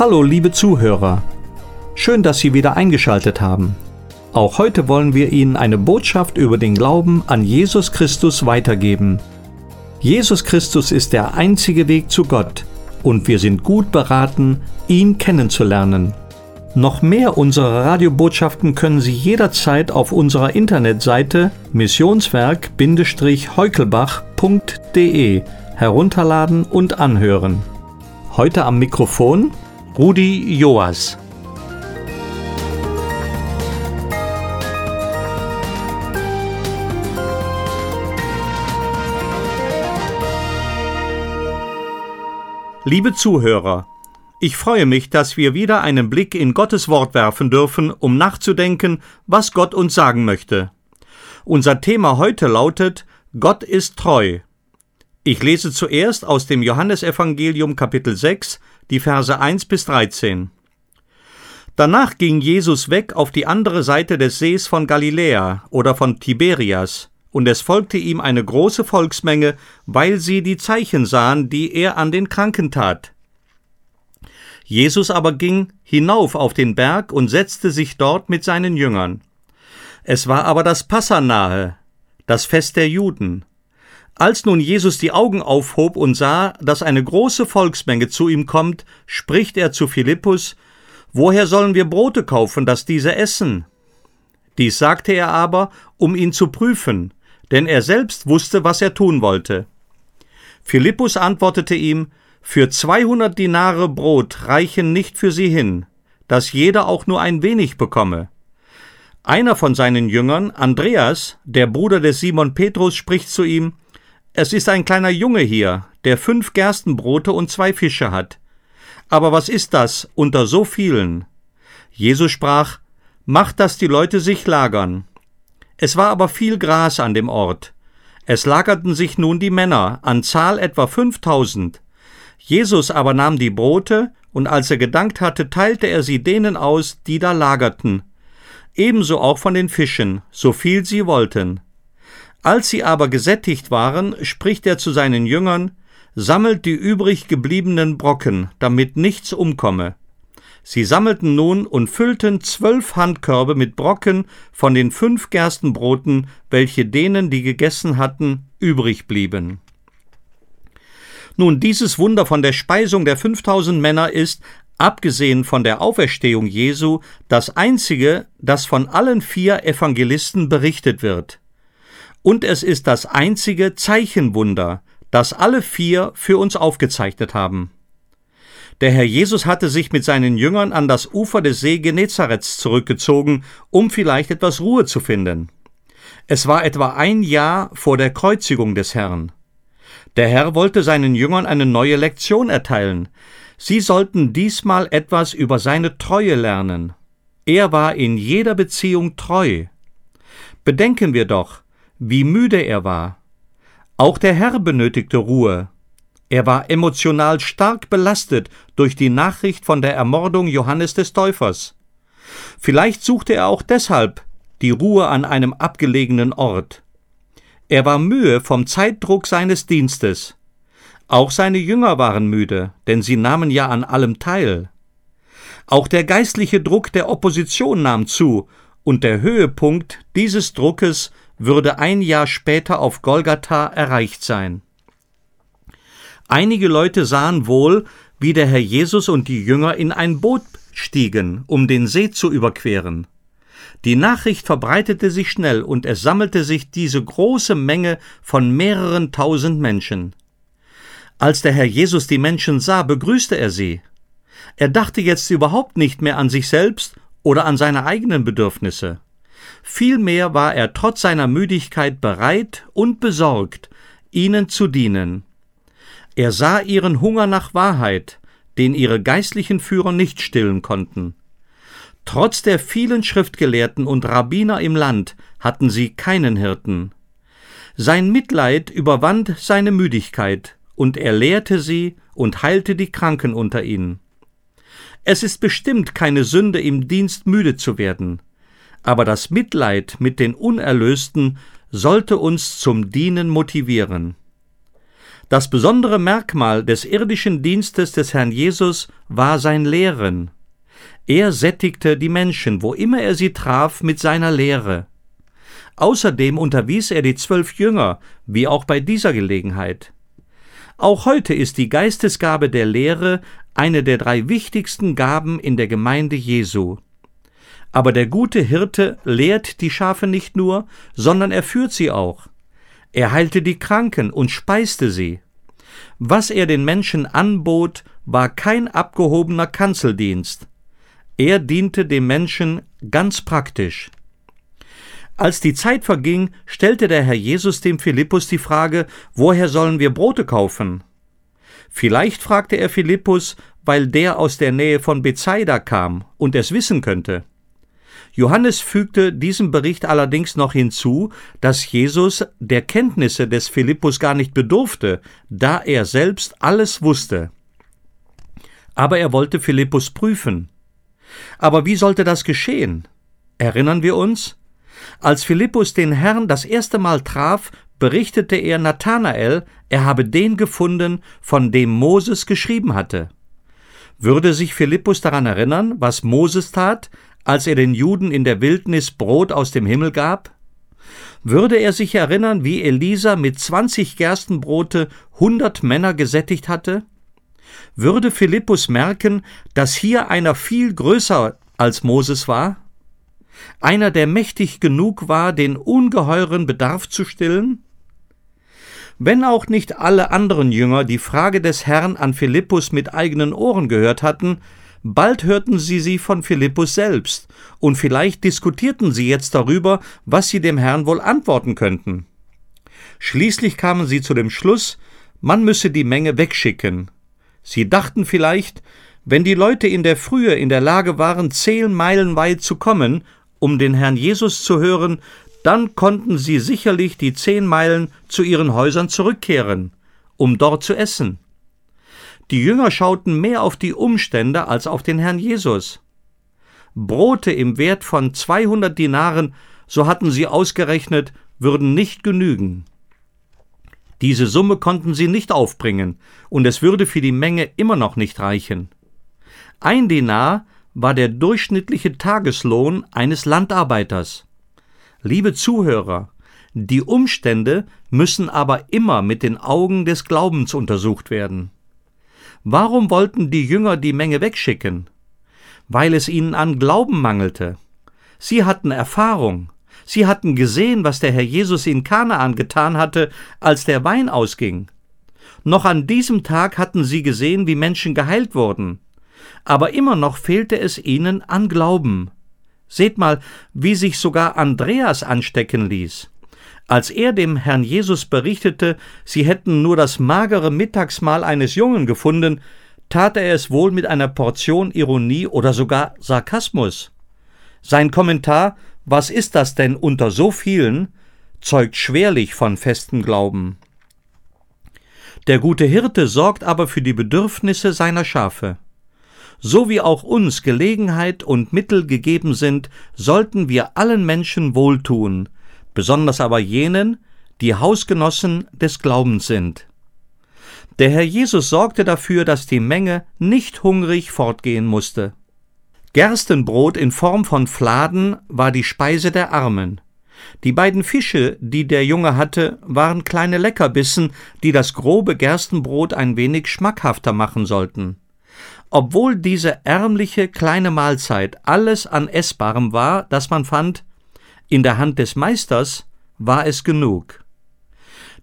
Hallo, liebe Zuhörer. Schön, dass Sie wieder eingeschaltet haben. Auch heute wollen wir Ihnen eine Botschaft über den Glauben an Jesus Christus weitergeben. Jesus Christus ist der einzige Weg zu Gott und wir sind gut beraten, ihn kennenzulernen. Noch mehr unserer Radiobotschaften können Sie jederzeit auf unserer Internetseite missionswerk-heukelbach.de herunterladen und anhören. Heute am Mikrofon Rudi Joas. Liebe Zuhörer, ich freue mich, dass wir wieder einen Blick in Gottes Wort werfen dürfen, um nachzudenken, was Gott uns sagen möchte. Unser Thema heute lautet Gott ist treu. Ich lese zuerst aus dem Johannesevangelium Kapitel 6, die Verse 1 bis 13. Danach ging Jesus weg auf die andere Seite des Sees von Galiläa oder von Tiberias, und es folgte ihm eine große Volksmenge, weil sie die Zeichen sahen, die er an den Kranken tat. Jesus aber ging hinauf auf den Berg und setzte sich dort mit seinen Jüngern. Es war aber das Passa nahe, das Fest der Juden. Als nun Jesus die Augen aufhob und sah, dass eine große Volksmenge zu ihm kommt, spricht er zu Philippus, Woher sollen wir Brote kaufen, dass diese essen? Dies sagte er aber, um ihn zu prüfen, denn er selbst wusste, was er tun wollte. Philippus antwortete ihm, für zweihundert Dinare Brot reichen nicht für sie hin, dass jeder auch nur ein wenig bekomme. Einer von seinen Jüngern, Andreas, der Bruder des Simon Petrus, spricht zu ihm, es ist ein kleiner Junge hier, der fünf Gerstenbrote und zwei Fische hat. Aber was ist das unter so vielen? Jesus sprach, Macht, dass die Leute sich lagern. Es war aber viel Gras an dem Ort. Es lagerten sich nun die Männer, an Zahl etwa fünftausend. Jesus aber nahm die Brote, und als er gedankt hatte, teilte er sie denen aus, die da lagerten. Ebenso auch von den Fischen, so viel sie wollten. Als sie aber gesättigt waren, spricht er zu seinen Jüngern, sammelt die übrig gebliebenen Brocken, damit nichts umkomme. Sie sammelten nun und füllten zwölf Handkörbe mit Brocken von den fünf Gerstenbroten, welche denen, die gegessen hatten, übrig blieben. Nun, dieses Wunder von der Speisung der 5000 Männer ist, abgesehen von der Auferstehung Jesu, das einzige, das von allen vier Evangelisten berichtet wird. Und es ist das einzige Zeichenwunder, das alle vier für uns aufgezeichnet haben. Der Herr Jesus hatte sich mit seinen Jüngern an das Ufer des See Genezarets zurückgezogen, um vielleicht etwas Ruhe zu finden. Es war etwa ein Jahr vor der Kreuzigung des Herrn. Der Herr wollte seinen Jüngern eine neue Lektion erteilen. Sie sollten diesmal etwas über seine Treue lernen. Er war in jeder Beziehung treu. Bedenken wir doch, wie müde er war. Auch der Herr benötigte Ruhe. Er war emotional stark belastet durch die Nachricht von der Ermordung Johannes des Täufers. Vielleicht suchte er auch deshalb die Ruhe an einem abgelegenen Ort. Er war mühe vom Zeitdruck seines Dienstes. Auch seine Jünger waren müde, denn sie nahmen ja an allem teil. Auch der geistliche Druck der Opposition nahm zu, und der Höhepunkt dieses Druckes würde ein Jahr später auf Golgatha erreicht sein. Einige Leute sahen wohl, wie der Herr Jesus und die Jünger in ein Boot stiegen, um den See zu überqueren. Die Nachricht verbreitete sich schnell und es sammelte sich diese große Menge von mehreren tausend Menschen. Als der Herr Jesus die Menschen sah, begrüßte er sie. Er dachte jetzt überhaupt nicht mehr an sich selbst oder an seine eigenen Bedürfnisse. Vielmehr war er trotz seiner Müdigkeit bereit und besorgt, ihnen zu dienen. Er sah ihren Hunger nach Wahrheit, den ihre geistlichen Führer nicht stillen konnten. Trotz der vielen Schriftgelehrten und Rabbiner im Land hatten sie keinen Hirten. Sein Mitleid überwand seine Müdigkeit, und er lehrte sie und heilte die Kranken unter ihnen. Es ist bestimmt keine Sünde, im Dienst müde zu werden aber das Mitleid mit den Unerlösten sollte uns zum Dienen motivieren. Das besondere Merkmal des irdischen Dienstes des Herrn Jesus war sein Lehren. Er sättigte die Menschen, wo immer er sie traf, mit seiner Lehre. Außerdem unterwies er die zwölf Jünger, wie auch bei dieser Gelegenheit. Auch heute ist die Geistesgabe der Lehre eine der drei wichtigsten Gaben in der Gemeinde Jesu. Aber der gute Hirte lehrt die Schafe nicht nur, sondern er führt sie auch. Er heilte die Kranken und speiste sie. Was er den Menschen anbot, war kein abgehobener Kanzeldienst. Er diente dem Menschen ganz praktisch. Als die Zeit verging, stellte der Herr Jesus dem Philippus die Frage, woher sollen wir Brote kaufen? Vielleicht fragte er Philippus, weil der aus der Nähe von Bethsaida kam und es wissen könnte. Johannes fügte diesem Bericht allerdings noch hinzu, dass Jesus der Kenntnisse des Philippus gar nicht bedurfte, da er selbst alles wusste. Aber er wollte Philippus prüfen. Aber wie sollte das geschehen? Erinnern wir uns? Als Philippus den Herrn das erste Mal traf, berichtete er Nathanael, er habe den gefunden, von dem Moses geschrieben hatte. Würde sich Philippus daran erinnern, was Moses tat, als er den Juden in der Wildnis Brot aus dem Himmel gab? Würde er sich erinnern, wie Elisa mit zwanzig Gerstenbrote hundert Männer gesättigt hatte? Würde Philippus merken, dass hier einer viel größer als Moses war? Einer, der mächtig genug war, den ungeheuren Bedarf zu stillen? Wenn auch nicht alle anderen Jünger die Frage des Herrn an Philippus mit eigenen Ohren gehört hatten, Bald hörten sie sie von Philippus selbst, und vielleicht diskutierten sie jetzt darüber, was sie dem Herrn wohl antworten könnten. Schließlich kamen sie zu dem Schluss, man müsse die Menge wegschicken. Sie dachten vielleicht, wenn die Leute in der Frühe in der Lage waren, zehn Meilen weit zu kommen, um den Herrn Jesus zu hören, dann konnten sie sicherlich die zehn Meilen zu ihren Häusern zurückkehren, um dort zu essen. Die Jünger schauten mehr auf die Umstände als auf den Herrn Jesus. Brote im Wert von 200 Dinaren, so hatten sie ausgerechnet, würden nicht genügen. Diese Summe konnten sie nicht aufbringen, und es würde für die Menge immer noch nicht reichen. Ein Dinar war der durchschnittliche Tageslohn eines Landarbeiters. Liebe Zuhörer, die Umstände müssen aber immer mit den Augen des Glaubens untersucht werden. Warum wollten die Jünger die Menge wegschicken? Weil es ihnen an Glauben mangelte. Sie hatten Erfahrung. Sie hatten gesehen, was der Herr Jesus in Kanaan getan hatte, als der Wein ausging. Noch an diesem Tag hatten sie gesehen, wie Menschen geheilt wurden. Aber immer noch fehlte es ihnen an Glauben. Seht mal, wie sich sogar Andreas anstecken ließ. Als er dem Herrn Jesus berichtete, sie hätten nur das magere Mittagsmahl eines Jungen gefunden, tat er es wohl mit einer Portion Ironie oder sogar Sarkasmus. Sein Kommentar Was ist das denn unter so vielen? zeugt schwerlich von festem Glauben. Der gute Hirte sorgt aber für die Bedürfnisse seiner Schafe. So wie auch uns Gelegenheit und Mittel gegeben sind, sollten wir allen Menschen wohltun, besonders aber jenen, die Hausgenossen des Glaubens sind. Der Herr Jesus sorgte dafür, dass die Menge nicht hungrig fortgehen musste. Gerstenbrot in Form von Fladen war die Speise der Armen. Die beiden Fische, die der Junge hatte, waren kleine Leckerbissen, die das grobe Gerstenbrot ein wenig schmackhafter machen sollten. Obwohl diese ärmliche kleine Mahlzeit alles an Essbarem war, das man fand, in der Hand des Meisters war es genug.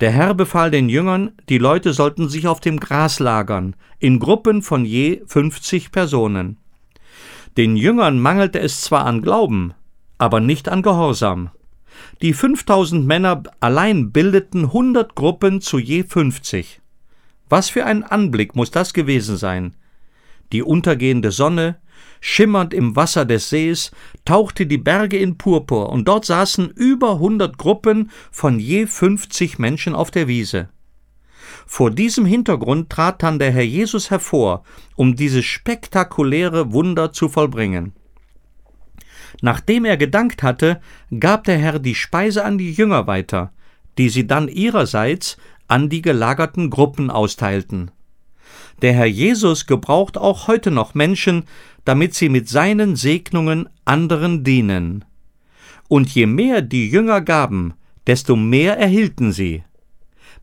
Der Herr befahl den Jüngern, die Leute sollten sich auf dem Gras lagern, in Gruppen von je fünfzig Personen. Den Jüngern mangelte es zwar an Glauben, aber nicht an Gehorsam. Die fünftausend Männer allein bildeten hundert Gruppen zu je fünfzig. Was für ein Anblick muss das gewesen sein? Die untergehende Sonne, Schimmernd im Wasser des Sees tauchte die Berge in Purpur, und dort saßen über hundert Gruppen von je fünfzig Menschen auf der Wiese. Vor diesem Hintergrund trat dann der Herr Jesus hervor, um dieses spektakuläre Wunder zu vollbringen. Nachdem er gedankt hatte, gab der Herr die Speise an die Jünger weiter, die sie dann ihrerseits an die gelagerten Gruppen austeilten. Der Herr Jesus gebraucht auch heute noch Menschen, damit sie mit seinen Segnungen anderen dienen. Und je mehr die Jünger gaben, desto mehr erhielten sie.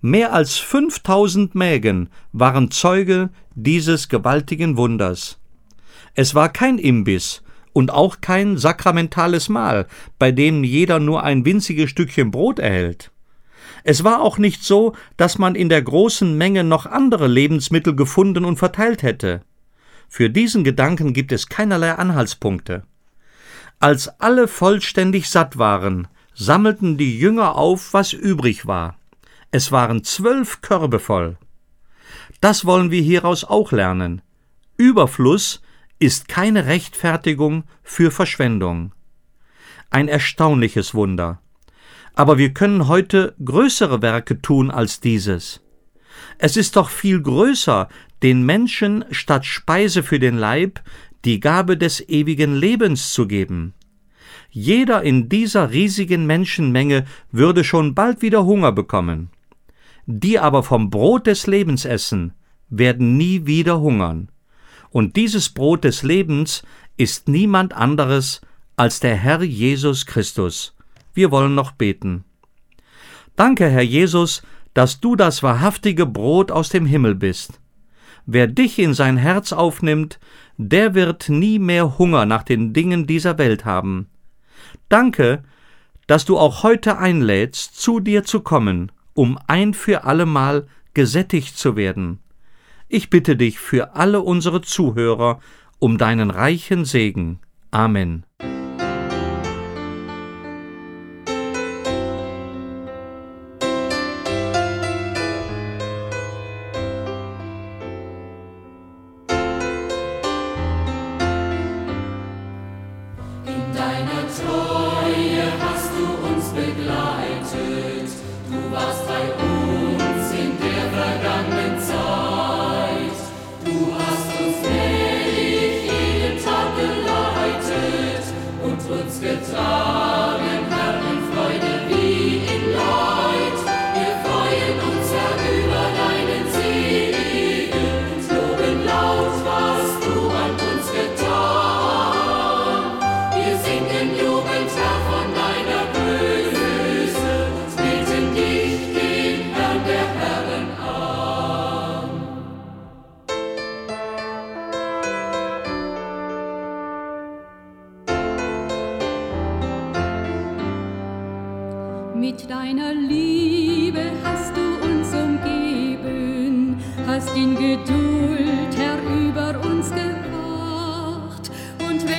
Mehr als 5000 Mägen waren Zeuge dieses gewaltigen Wunders. Es war kein Imbiss und auch kein sakramentales Mahl, bei dem jeder nur ein winziges Stückchen Brot erhält. Es war auch nicht so, dass man in der großen Menge noch andere Lebensmittel gefunden und verteilt hätte. Für diesen Gedanken gibt es keinerlei Anhaltspunkte. Als alle vollständig satt waren, sammelten die Jünger auf, was übrig war. Es waren zwölf Körbe voll. Das wollen wir hieraus auch lernen. Überfluss ist keine Rechtfertigung für Verschwendung. Ein erstaunliches Wunder. Aber wir können heute größere Werke tun als dieses. Es ist doch viel größer, den Menschen statt Speise für den Leib die Gabe des ewigen Lebens zu geben. Jeder in dieser riesigen Menschenmenge würde schon bald wieder Hunger bekommen. Die aber vom Brot des Lebens essen, werden nie wieder hungern. Und dieses Brot des Lebens ist niemand anderes als der Herr Jesus Christus. Wir wollen noch beten. Danke, Herr Jesus, dass du das wahrhaftige Brot aus dem Himmel bist. Wer dich in sein Herz aufnimmt, der wird nie mehr Hunger nach den Dingen dieser Welt haben. Danke, dass du auch heute einlädst, zu dir zu kommen, um ein für allemal gesättigt zu werden. Ich bitte dich für alle unsere Zuhörer um deinen reichen Segen. Amen.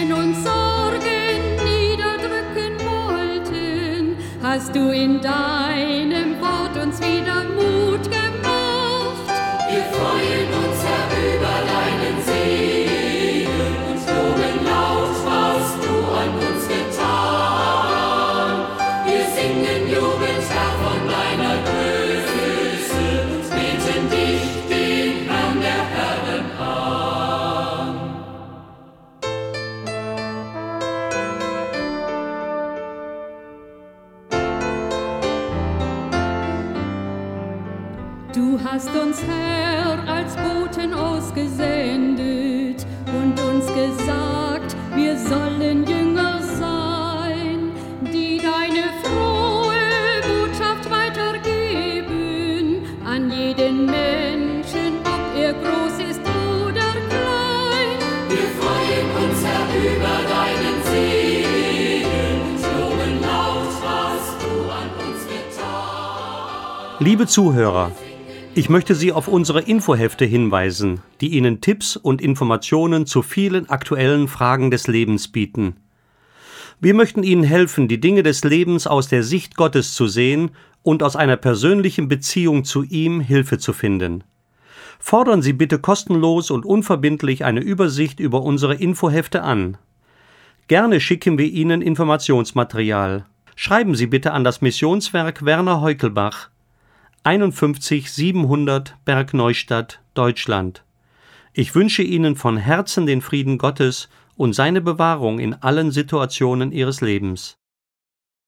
Und wenn uns Sorgen niederdrücken wollten, hast du in deinem Herr, als Boten ausgesendet und uns gesagt, wir sollen Jünger sein, die deine frohe Botschaft weitergeben an jeden Menschen, ob er groß ist oder klein. Wir freuen uns, Herr, über deinen Segen und loben laut, was du an uns getan. Liebe Zuhörer, ich möchte Sie auf unsere Infohefte hinweisen, die Ihnen Tipps und Informationen zu vielen aktuellen Fragen des Lebens bieten. Wir möchten Ihnen helfen, die Dinge des Lebens aus der Sicht Gottes zu sehen und aus einer persönlichen Beziehung zu ihm Hilfe zu finden. Fordern Sie bitte kostenlos und unverbindlich eine Übersicht über unsere Infohefte an. Gerne schicken wir Ihnen Informationsmaterial. Schreiben Sie bitte an das Missionswerk Werner Heukelbach, 51 700 Bergneustadt, Deutschland. Ich wünsche Ihnen von Herzen den Frieden Gottes und seine Bewahrung in allen Situationen Ihres Lebens.